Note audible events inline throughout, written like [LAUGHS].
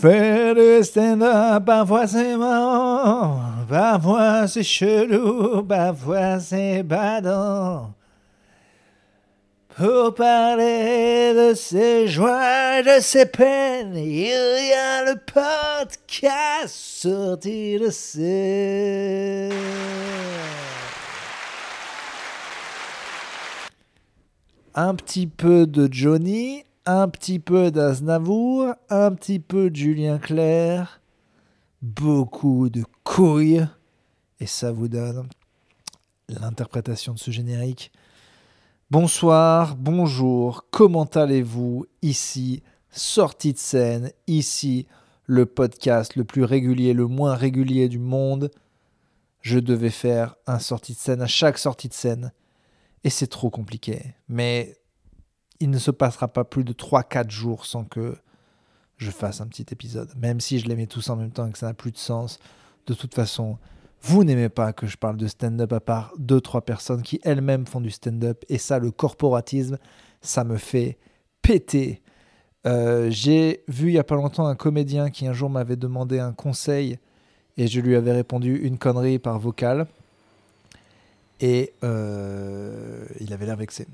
Faire du stand-up, parfois c'est marrant, parfois c'est chelou, parfois c'est badant. Pour parler de ses joies et de ses peines, il y a le podcast sorti de scène. Un petit peu de Johnny, un petit peu d'Aznavour, un petit peu de Julien Clerc, beaucoup de couilles, et ça vous donne l'interprétation de ce générique. Bonsoir, bonjour, comment allez-vous Ici, sortie de scène, ici, le podcast le plus régulier, le moins régulier du monde. Je devais faire un sortie de scène à chaque sortie de scène, et c'est trop compliqué. Mais il ne se passera pas plus de 3-4 jours sans que je fasse un petit épisode. Même si je les mets tous en même temps et que ça n'a plus de sens. De toute façon, vous n'aimez pas que je parle de stand-up à part 2-3 personnes qui elles-mêmes font du stand-up. Et ça, le corporatisme, ça me fait péter. Euh, j'ai vu il n'y a pas longtemps un comédien qui un jour m'avait demandé un conseil et je lui avais répondu une connerie par vocal. Et euh, il avait l'air vexé.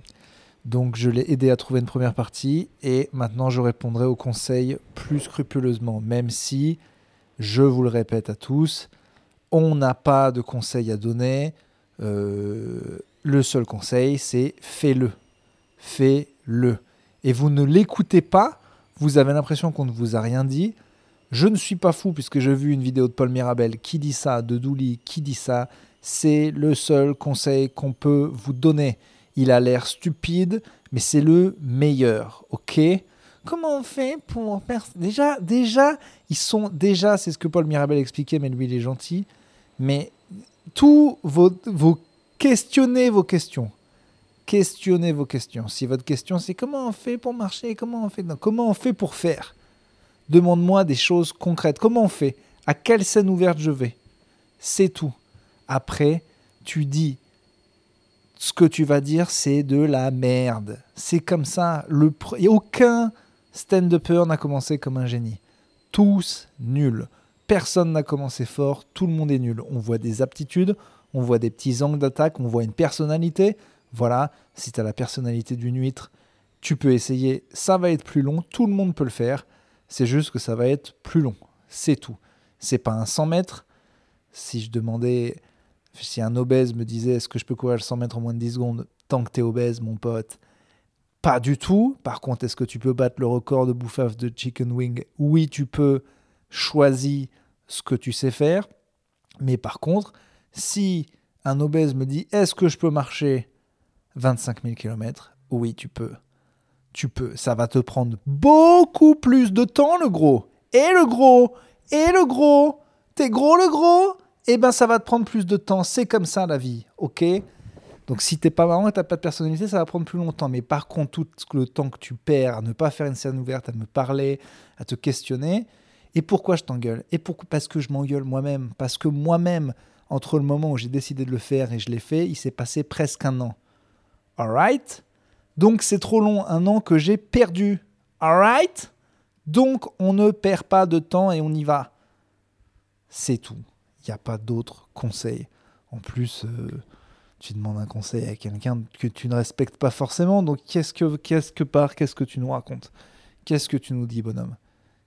Donc je l'ai aidé à trouver une première partie et maintenant je répondrai aux conseils plus scrupuleusement, même si, je vous le répète à tous, on n'a pas de conseils à donner. Euh, le seul conseil, c'est fais-le. Fais-le. Et vous ne l'écoutez pas, vous avez l'impression qu'on ne vous a rien dit. Je ne suis pas fou puisque j'ai vu une vidéo de Paul Mirabel qui dit ça, de Douli qui dit ça. C'est le seul conseil qu'on peut vous donner. Il a l'air stupide, mais c'est le meilleur, ok? Comment on fait pour déjà déjà ils sont déjà c'est ce que Paul Mirabel expliquait, mais lui il est gentil. Mais tous vos, vos questionnez vos questions, questionnez vos questions. Si votre question c'est comment on fait pour marcher, comment on fait, comment on fait pour faire, demande-moi des choses concrètes. Comment on fait? À quelle scène ouverte je vais? C'est tout. Après, tu dis ce que tu vas dire, c'est de la merde. C'est comme ça. Le Et aucun stand-upper n'a commencé comme un génie. Tous nuls. Personne n'a commencé fort, tout le monde est nul. On voit des aptitudes, on voit des petits angles d'attaque, on voit une personnalité. Voilà, si tu as la personnalité d'une huître, tu peux essayer. Ça va être plus long, tout le monde peut le faire. C'est juste que ça va être plus long. C'est tout. C'est pas un 100 mètres. Si je demandais si un obèse me disait est-ce que je peux courir le 100 mètres en moins de 10 secondes, tant que tu es obèse, mon pote, pas du tout. Par contre, est-ce que tu peux battre le record de bouffaf de chicken wing? Oui, tu peux. Choisis ce que tu sais faire. Mais par contre, si un obèse me dit est-ce que je peux marcher 25 000 km Oui, tu peux. Tu peux. Ça va te prendre beaucoup plus de temps, le gros. Et le gros. Et le gros. T'es gros, le gros eh ben ça va te prendre plus de temps. C'est comme ça la vie, ok? Donc si t'es pas marrant et t'as pas de personnalité, ça va prendre plus longtemps. Mais par contre, tout le temps que tu perds à ne pas faire une scène ouverte, à me parler, à te questionner, et pourquoi je t'engueule? Et pourquoi Parce que je m'engueule moi-même? Parce que moi-même, entre le moment où j'ai décidé de le faire et je l'ai fait, il s'est passé presque un an. Alright? Donc c'est trop long, un an que j'ai perdu. Alright? Donc on ne perd pas de temps et on y va. C'est tout. Il n'y a pas d'autres conseils. En plus, euh, tu demandes un conseil à quelqu'un que tu ne respectes pas forcément. Donc, qu'est-ce que, qu'est-ce que qu'est-ce que tu nous racontes? Qu'est-ce que tu nous dis, bonhomme?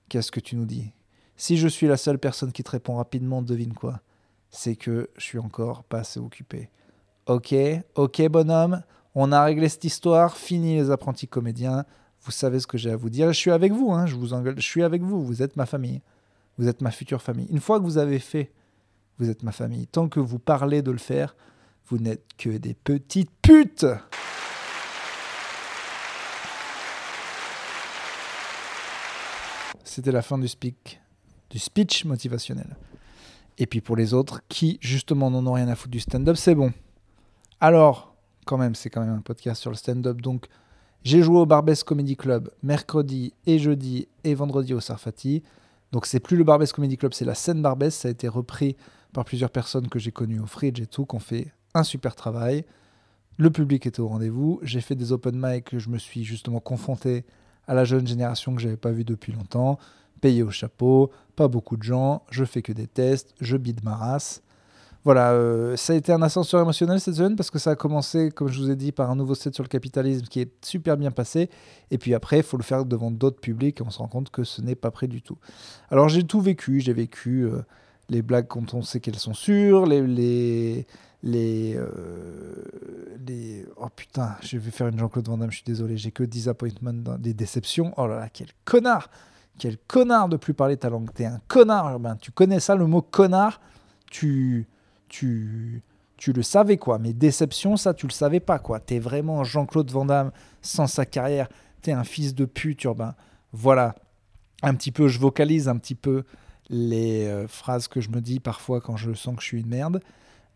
Qu'est-ce que tu nous dis? Si je suis la seule personne qui te répond rapidement, devine quoi? C'est que je suis encore pas assez occupé. Ok, ok, bonhomme. On a réglé cette histoire. Fini les apprentis comédiens. Vous savez ce que j'ai à vous dire. Je suis avec vous. Hein, je vous engueule. Je suis avec vous. Vous êtes ma famille. Vous êtes ma future famille. Une fois que vous avez fait vous êtes ma famille. Tant que vous parlez de le faire, vous n'êtes que des petites putes. C'était la fin du speak, du speech motivationnel. Et puis pour les autres qui justement n'en ont rien à foutre du stand-up, c'est bon. Alors, quand même, c'est quand même un podcast sur le stand-up, donc j'ai joué au Barbès Comedy Club mercredi et jeudi et vendredi au Sarfati. Donc c'est plus le Barbès Comedy Club, c'est la scène Barbès. Ça a été repris par plusieurs personnes que j'ai connues au Fridge et tout, qui ont fait un super travail. Le public était au rendez-vous. J'ai fait des open mic, je me suis justement confronté à la jeune génération que j'avais pas vue depuis longtemps. payé au chapeau, pas beaucoup de gens, je fais que des tests, je bide ma race. Voilà, euh, ça a été un ascenseur émotionnel cette semaine parce que ça a commencé, comme je vous ai dit, par un nouveau set sur le capitalisme qui est super bien passé. Et puis après, il faut le faire devant d'autres publics et on se rend compte que ce n'est pas prêt du tout. Alors j'ai tout vécu, j'ai vécu euh, les blagues quand on sait qu'elles sont sûres, les... les les, euh, les oh putain je vais faire une Jean-Claude Van Damme je suis désolé j'ai que disappointment des déceptions oh là là quel connard quel connard de plus parler ta langue t'es un connard ben, tu connais ça le mot connard? Tu tu, tu le savais, quoi. Mais déception, ça, tu le savais pas, quoi. T'es vraiment Jean-Claude Van Damme sans sa carrière. T'es un fils de pute, urbain. Voilà. Un petit peu, je vocalise un petit peu les euh, phrases que je me dis parfois quand je sens que je suis une merde.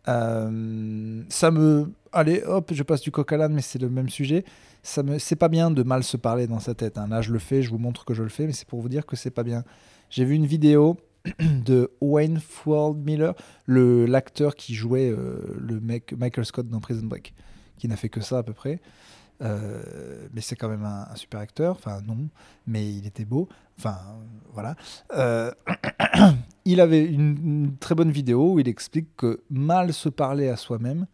Euh, ça me. Allez, hop, je passe du coq à l'âne, mais c'est le même sujet. Ça me... C'est pas bien de mal se parler dans sa tête. Hein. Là, je le fais, je vous montre que je le fais, mais c'est pour vous dire que c'est pas bien. J'ai vu une vidéo [CLEARS THROAT] de Wayne Ford Miller, le l'acteur qui jouait euh, le mec Michael Scott dans Prison Break, qui n'a fait que ça à peu près. Euh, mais c'est quand même un, super acteur. Enfin, non, mais il était beau. Enfin, voilà. Euh, [CLEARS THROAT] il avait une, très bonne vidéo où il explique que mal se parler à soi-même,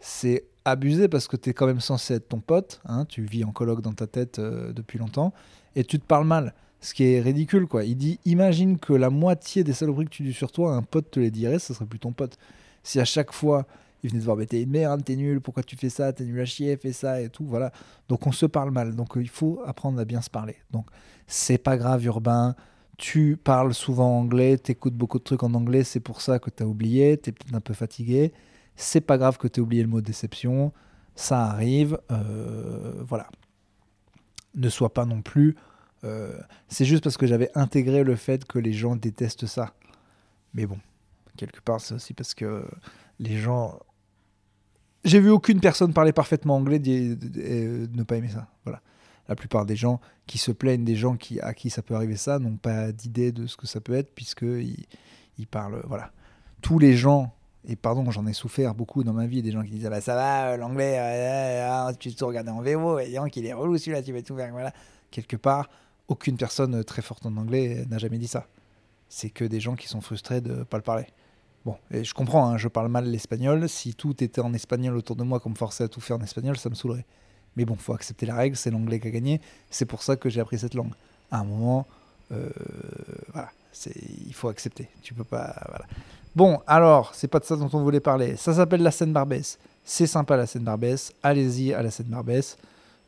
c'est abusé parce que tu es quand même censé être ton pote. Hein, tu vis en colloque dans ta tête depuis longtemps et tu te parles mal. Ce qui est ridicule, quoi. Il dit Imagine que la moitié des saloperies que tu dis sur toi, un pote te les dirait, ce serait plus ton pote. Si à chaque fois, il venait te voir, mais t'es une merde, t'es nul, pourquoi tu fais ça, t'es nul à chier, fais ça et tout, voilà. Donc on se parle mal. Donc il faut apprendre à bien se parler. Donc c'est pas grave, Urbain. Tu parles souvent anglais, t'écoutes beaucoup de trucs en anglais, c'est pour ça que t'as oublié, t'es peut-être un peu fatigué. C'est pas grave que t'aies oublié le mot déception, ça arrive, euh, voilà. Ne sois pas non plus euh, c'est juste parce que j'avais intégré le fait que les gens détestent ça. Mais bon, quelque part, c'est aussi parce que les gens. J'ai vu aucune personne parler parfaitement anglais et ne pas aimer ça. Voilà. La plupart des gens qui se plaignent des gens qui, à qui ça peut arriver ça n'ont pas d'idée de ce que ça peut être puisqu'ils ils parlent. Voilà. Tous les gens et pardon, j'en ai souffert beaucoup dans ma vie, des gens qui disent ah bah ça va, l'anglais, euh, tu te regardes en VO, et qu'il est relou celui-là, tu vas tout faire. Voilà. Quelque part, aucune personne très forte en anglais n'a jamais dit ça. C'est que des gens qui sont frustrés de ne pas le parler. Bon, je comprends, hein, je parle mal l'espagnol. Si tout était en espagnol autour de moi, qu'on me forçait à tout faire en espagnol, ça me saoulerait. Mais bon, faut accepter la règle, c'est l'anglais qui a gagné. C'est pour ça que j'ai appris cette langue. À un moment, euh, voilà, il faut accepter. Tu peux pas. Bon, alors, c'est pas de ça dont on voulait parler. Ça s'appelle la scène Barbès. C'est sympa la scène Barbès. Allez-y à la scène Barbès.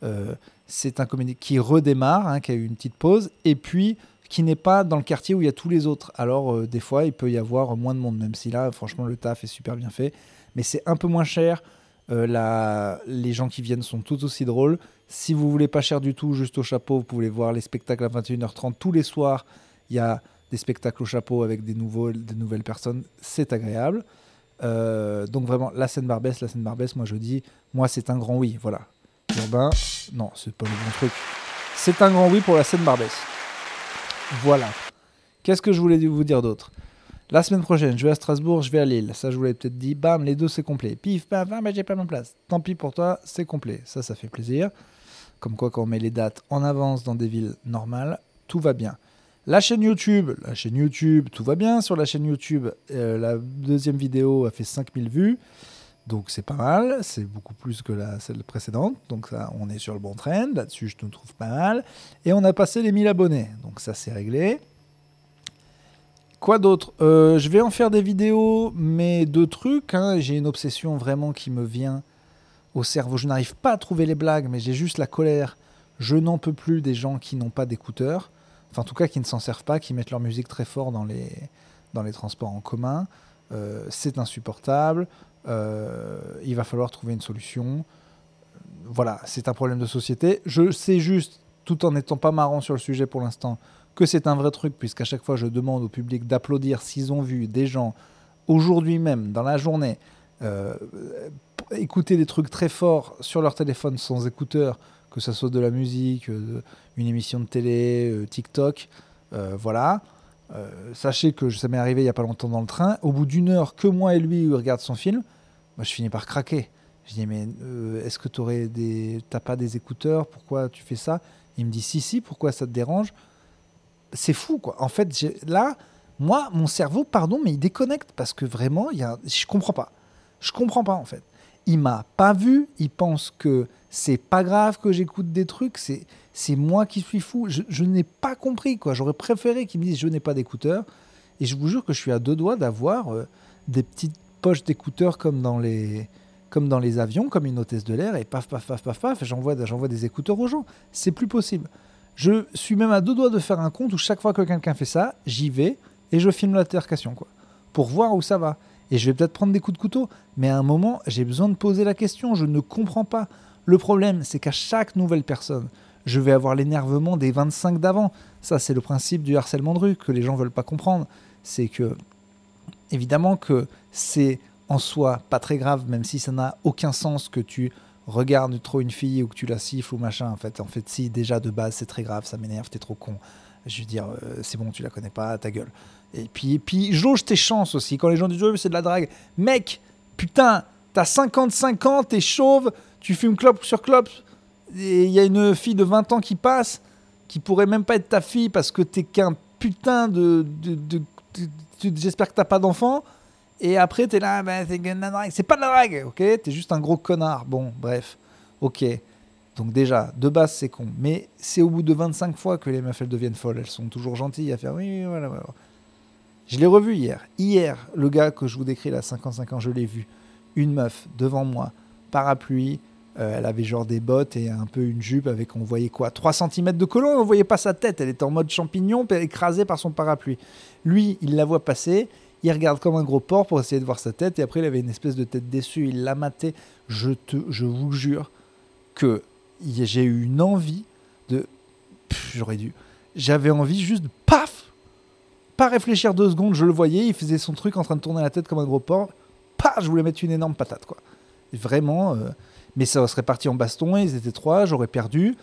Euh, c'est un comédie qui redémarre, hein, qui a eu une petite pause, et puis qui n'est pas dans le quartier où il y a tous les autres. Alors, euh, des fois, il peut y avoir moins de monde, même si là, franchement, le taf est super bien fait. Mais c'est un peu moins cher. Euh, les gens qui viennent sont tout aussi drôles. Si vous voulez pas cher du tout, juste au chapeau, vous pouvez voir les spectacles à 21h30 tous les soirs. Il y a des spectacles au chapeau avec des, nouveaux, des nouvelles personnes. C'est agréable. Euh, donc vraiment, la scène Barbès, la scène Barbès, moi je dis, moi c'est un grand oui. Voilà, Urbain, non, c'est pas le bon truc. C'est un grand oui pour la scène Barbès. Voilà. Qu'est-ce que je voulais vous dire d'autre? La semaine prochaine, je vais à Strasbourg, je vais à Lille. Ça, je vous l'avais peut-être dit. Bam, les deux, c'est complet. Pif, paf, ah, j'ai pas ma place. Tant pis pour toi, c'est complet. Ça, ça fait plaisir. Comme quoi, quand on met les dates en avance dans des villes normales, tout va bien. La chaîne YouTube, la chaîne YouTube, tout va bien. Sur la chaîne YouTube, euh, la deuxième vidéo a fait 5000 vues. Donc c'est pas mal, c'est beaucoup plus que la, celle précédente. Donc ça, on est sur le bon trend, là-dessus je te trouve pas mal. Et on a passé les 1000 abonnés, donc ça c'est réglé. Quoi d'autre? Euh, Je vais en faire des vidéos, mais deux trucs. Hein. J'ai une obsession vraiment qui me vient au cerveau. Je n'arrive pas à trouver les blagues, mais j'ai juste la colère. Je n'en peux plus des gens qui n'ont pas d'écouteurs. Enfin, en tout cas, qui ne s'en servent pas, qui mettent leur musique très fort dans les, dans les transports en commun. Euh, c'est insupportable. Euh, il va falloir trouver une solution. Voilà, c'est un problème de société. Je sais juste, tout en n'étant pas marrant sur le sujet pour l'instant, que c'est un vrai truc, puisqu'à chaque fois je demande au public d'applaudir s'ils ont vu des gens aujourd'hui même, dans la journée, euh, écouter des trucs très forts sur leur téléphone sans écouteurs, que ce soit de la musique, euh, une émission de télé, TikTok, voilà. sachez que ça m'est arrivé il n'y a pas longtemps dans le train. Au bout d'une heure, que moi et lui regarde son film, moi, je finis par craquer. Je dis, mais euh, est-ce que tu des. Pas des écouteurs? Pourquoi tu fais ça? Il me dit, si, si, pourquoi ça te dérange? C'est fou, quoi. En fait, là, moi, mon cerveau, pardon, mais il déconnecte parce que vraiment, il y a, je comprends pas. Je comprends pas, en fait. Il m'a pas vu, il pense que c'est pas grave que j'écoute des trucs, c'est, c'est moi qui suis fou. Je, je n'ai pas compris, quoi. J'aurais préféré qu'il me dise je n'ai pas d'écouteurs. Et je vous jure que je suis à deux doigts d'avoir euh, des petites poches d'écouteurs comme dans les comme dans les avions, comme une hôtesse de l'air, et paf, paf, paf, paf, paf, j'envoie, j'envoie des écouteurs aux gens. C'est plus possible. Je suis même à deux doigts de faire un compte où chaque fois que quelqu'un fait ça, j'y vais et je filme l'altercation, quoi, pour voir où ça va. Et je vais peut-être prendre des coups de couteau, mais à un moment, j'ai besoin de poser la question. Je ne comprends pas. Le problème, c'est qu'à chaque nouvelle personne, je vais avoir l'énervement des 25 d'avant. Ça, c'est le principe du harcèlement de rue que les gens veulent pas comprendre. C'est que, évidemment, que c'est en soi pas très grave, même si ça n'a aucun sens que tu regardes trop une fille ou que tu la siffles ou machin. En fait, en fait, si déjà de base c'est très grave, ça m'énerve, t'es trop con. Je veux dire, euh, c'est bon, tu la connais pas, ta gueule. Et puis, et puis jauge tes chances aussi. Quand les gens disent mais c'est de la drague, mec, putain, t'as 55 ans, t'es chauve, tu fumes clope sur clope, et il y a une fille de 20 ans qui passe, qui pourrait même pas être ta fille parce que t'es qu'un putain de- de- de- J'espère que t'as pas d'enfant. Et après, t'es là, bah, c'est drague. C'est pas de la drague, ok? T'es juste un gros connard. Bon, bref, ok. Donc déjà, de base, c'est con. Mais c'est au bout de 25 fois que les meufs, elles deviennent folles. Elles sont toujours gentilles à faire oui, oui, voilà, voilà. Je l'ai revu hier. Hier, le gars que je vous décris là, 55 ans, je l'ai vu. Une meuf devant moi, parapluie. Euh, elle avait genre des bottes et un peu une jupe avec, on voyait quoi 3 cm de colon, on voyait pas sa tête. Elle était en mode champignon, écrasée par son parapluie. Lui, il la voit passer. Il regarde comme un gros porc pour essayer de voir sa tête. Et après, il avait une espèce de tête déçue. Il l'a maté. Je, te, je vous jure que j'ai eu une envie de. J'aurais dû. J'avais envie juste paf Pas réfléchir deux secondes, je le voyais, il faisait son truc en train de tourner la tête comme un gros porc. Paf Je voulais mettre une énorme patate, quoi. Vraiment. euh, Mais ça serait parti en baston, ils étaient trois, j'aurais perdu.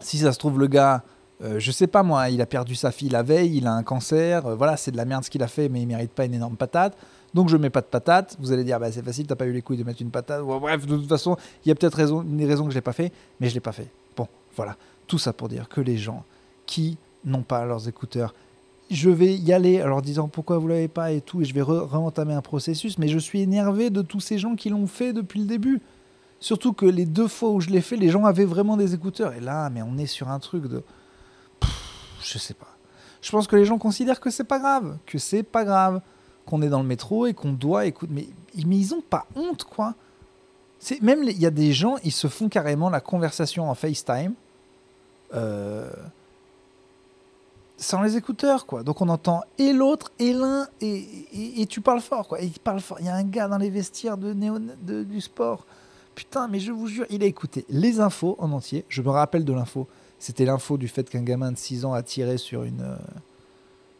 Si ça se trouve, le gars, euh, je sais pas moi, il a perdu sa fille la veille, il a un cancer, euh, voilà, c'est de la merde ce qu'il a fait, mais il mérite pas une énorme patate. Donc je mets pas de patate. Vous allez dire, bah, c'est facile, t'as pas eu les couilles de mettre une patate. Bref, de toute façon, il y a peut-être raison, une raison que je l'ai pas fait, mais je l'ai pas fait. Bon, voilà. Tout ça pour dire que les gens qui n'ont pas leurs écouteurs, je vais y aller en leur disant pourquoi vous l'avez pas et tout, et je vais re- re-entamer un processus, mais je suis énervé de tous ces gens qui l'ont fait depuis le début. Surtout que les deux fois où je l'ai fait, les gens avaient vraiment des écouteurs. Et là, mais on est sur un truc de. Pff, je sais pas. Je pense que les gens considèrent que c'est pas grave, que c'est pas grave, qu'on est dans le métro et qu'on doit écouter. Mais, ils ont pas honte, quoi. Même il y a des gens, ils se font carrément la conversation en FaceTime euh, sans les écouteurs, quoi. Donc on entend et l'autre et l'un et, tu parles fort, quoi. Et il parle fort. Il y a un gars dans les vestiaires de néo, de- du sport. Putain, mais je vous jure, il a écouté les infos en entier. Je me rappelle de l'info. C'était l'info du fait qu'un gamin de 6 ans a tiré sur une, euh,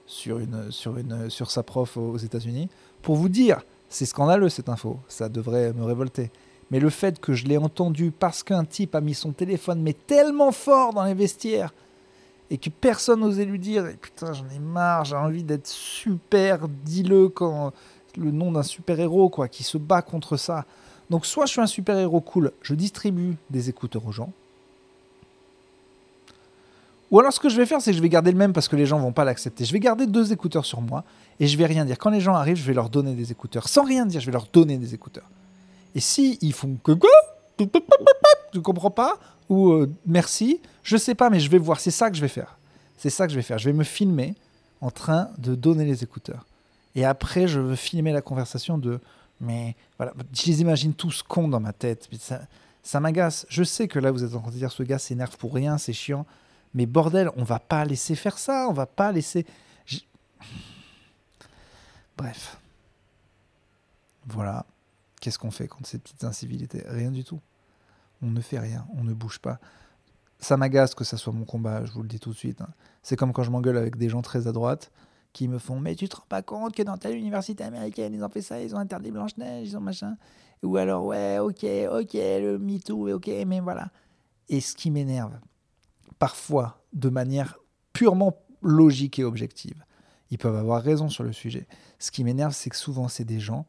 sur une, sur une, sur sa prof aux États-Unis. Pour vous dire, c'est scandaleux cette info. Ça devrait me révolter. Mais le fait que je l'ai entendu parce qu'un type a mis son téléphone mais tellement fort dans les vestiaires et que personne n'osait lui dire putain j'en ai marre, j'ai envie d'être super, dis-le quand le nom d'un super héros quoi, qui se bat contre ça. Donc soit je suis un super héros cool, je distribue des écouteurs aux gens. Ou alors ce que je vais faire, c'est que je vais garder le même parce que les gens vont pas l'accepter. Je vais garder deux écouteurs sur moi et je vais rien dire. Quand les gens arrivent, je vais leur donner des écouteurs. Sans rien dire, je vais leur donner des écouteurs. Et si ils font que quoi? Je comprends pas? Ou euh, merci, je sais pas, mais je vais voir. C'est ça que je vais faire. C'est ça que je vais faire. Je vais me filmer en train de donner les écouteurs. Et après, je veux filmer la conversation de mais voilà, je les imagine tous cons dans ma tête. Ça, ça m'agace. Je sais que là, vous êtes en train de dire ce gars s'énerve pour rien, c'est chiant. Mais bordel, on va pas laisser faire ça. On va pas laisser. J- Bref. Voilà. Qu'est-ce qu'on fait contre ces petites incivilités? Rien du tout. On ne fait rien. On ne bouge pas. Ça m'agace que ça soit mon combat, je vous le dis tout de suite. hein. C'est comme quand je m'engueule avec des gens très à droite qui me font Mais tu te rends pas compte que dans telle université américaine, ils ont fait ça, ils ont interdit Blanche-Neige, ils ont machin. Ou alors, ouais, ok, ok, le MeToo, ok, mais voilà. Et ce qui m'énerve, parfois, de manière purement logique et objective, ils peuvent avoir raison sur le sujet. Ce qui m'énerve, c'est que souvent, c'est des gens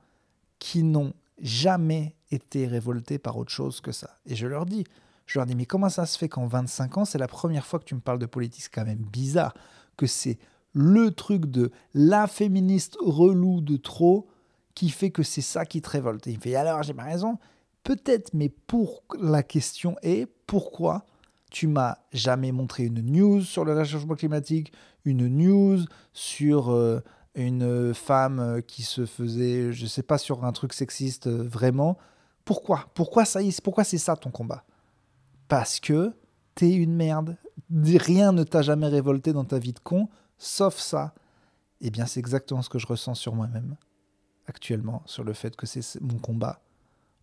qui n'ont jamais été révoltés par autre chose que ça. Et je leur dis, Je leur dis, mais comment ça se fait qu'en 25 ans, c'est la première fois que tu me parles de politique? C'est quand même bizarre que c'est le truc de la féministe relou de trop qui fait que c'est ça qui te révolte. Et il fait, alors j'ai pas raison Peut-être, mais pour la question est, pourquoi tu m'as jamais montré une news sur le réchauffement climatique, une news sur euh, une femme qui se faisait, je sais pas, sur un truc sexiste euh, vraiment? Pourquoi? Pourquoi ça Pourquoi c'est ça ton combat? Parce que t'es une merde. Rien ne t'a jamais révolté dans ta vie de con, sauf ça. Eh bien, c'est exactement ce que je ressens sur moi-même actuellement, sur le fait que c'est mon combat,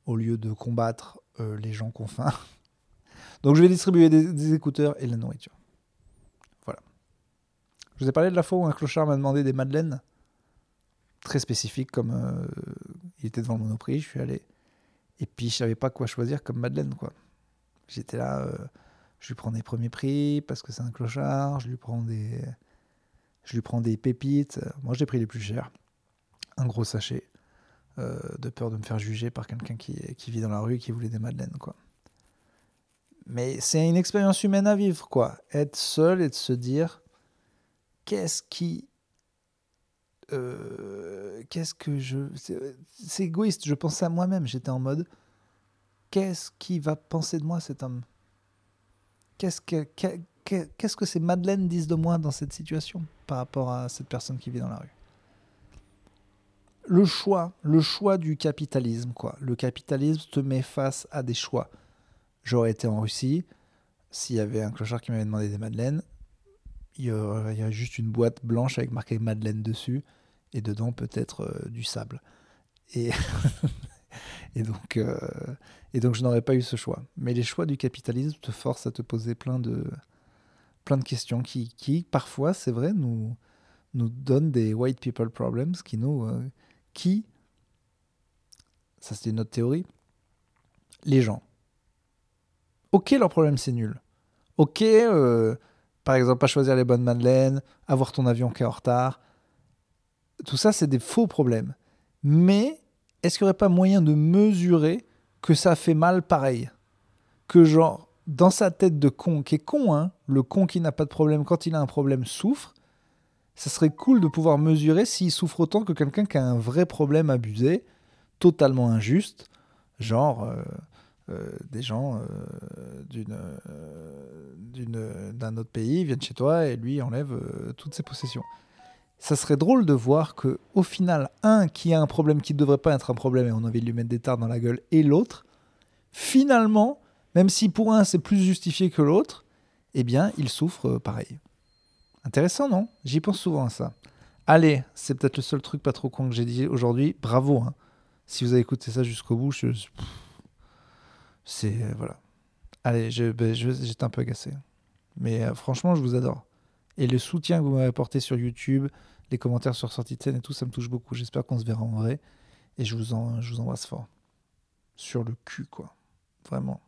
au lieu de combattre euh, les gens qu'on faim. [LAUGHS] Donc, je vais distribuer des, écouteurs et de la nourriture. Voilà. Je vous ai parlé de la fois où un clochard m'a demandé des madeleines très spécifiques, comme euh, il était devant le monoprix, je suis allé. Et puis, je savais pas quoi choisir comme madeleine, quoi. J'étais là, euh, je lui prends des premiers prix parce que c'est un clochard, je lui prends des, je lui prends des pépites. Moi, j'ai pris les plus chers. Un gros sachet. Euh, de peur de me faire juger par quelqu'un qui, vit dans la rue qui voulait des madeleines, quoi. Mais c'est une expérience humaine à vivre, quoi. Être seul et de se dire qu'est-ce qui. Euh, qu'est-ce que je. C'est égoïste, je pensais à moi-même. J'étais en mode qu'est-ce qui va penser de moi cet homme? Qu'est-ce que. Qu'est-ce que ces madeleines disent de moi dans cette situation par rapport à cette personne qui vit dans la rue? Le choix, le choix du capitalisme, quoi. Le capitalisme te met face à des choix. J'aurais été en Russie, s'il y avait un clochard qui m'avait demandé des madeleines, il y aurait juste une boîte blanche avec marqué Madeleine dessus, et dedans peut-être euh, du sable. [LAUGHS] Et, donc, euh, et donc je n'aurais pas eu ce choix. Mais les choix du capitalisme te forcent à te poser plein de, plein de questions qui, qui parfois, c'est vrai, nous, nous donnent des white people problems, qui nous... Euh, qui, ça c'était notre théorie, les gens Ok, leur problème, c'est nul. Ok, euh, par exemple, pas choisir les bonnes madeleines, avoir ton avion qui est en retard. Tout ça, c'est des faux problèmes. Mais est-ce qu'il n'y aurait pas moyen de mesurer que ça fait mal pareil? Que genre, dans sa tête de con, qui est con, hein, le con qui n'a pas de problème, quand il a un problème, souffre, ça serait cool de pouvoir mesurer s'il souffre autant que quelqu'un qui a un vrai problème abusé, totalement injuste, genre... Euh, euh, des gens euh, d'un autre pays viennent chez toi et lui enlève toutes ses possessions. Ça serait drôle de voir que au final, un qui a un problème qui ne devrait pas être un problème et on a envie de lui mettre des tards dans la gueule, et l'autre, finalement, même si pour un c'est plus justifié que l'autre, eh bien, il souffre pareil. Intéressant, non? J'y pense souvent à ça. Allez, c'est peut-être le seul truc pas trop con que j'ai dit aujourd'hui. Bravo. Hein. Si vous avez écouté ça jusqu'au bout, je, c'est. Euh, voilà. Allez, ben, j'étais un peu agacé. Mais euh, franchement, je vous adore. Et le soutien que vous m'avez apporté sur YouTube, les commentaires sur sortie de scène et tout, ça me touche beaucoup. J'espère qu'on se verra en vrai. Et je vous, en, je vous embrasse fort. Sur le cul, quoi. Vraiment.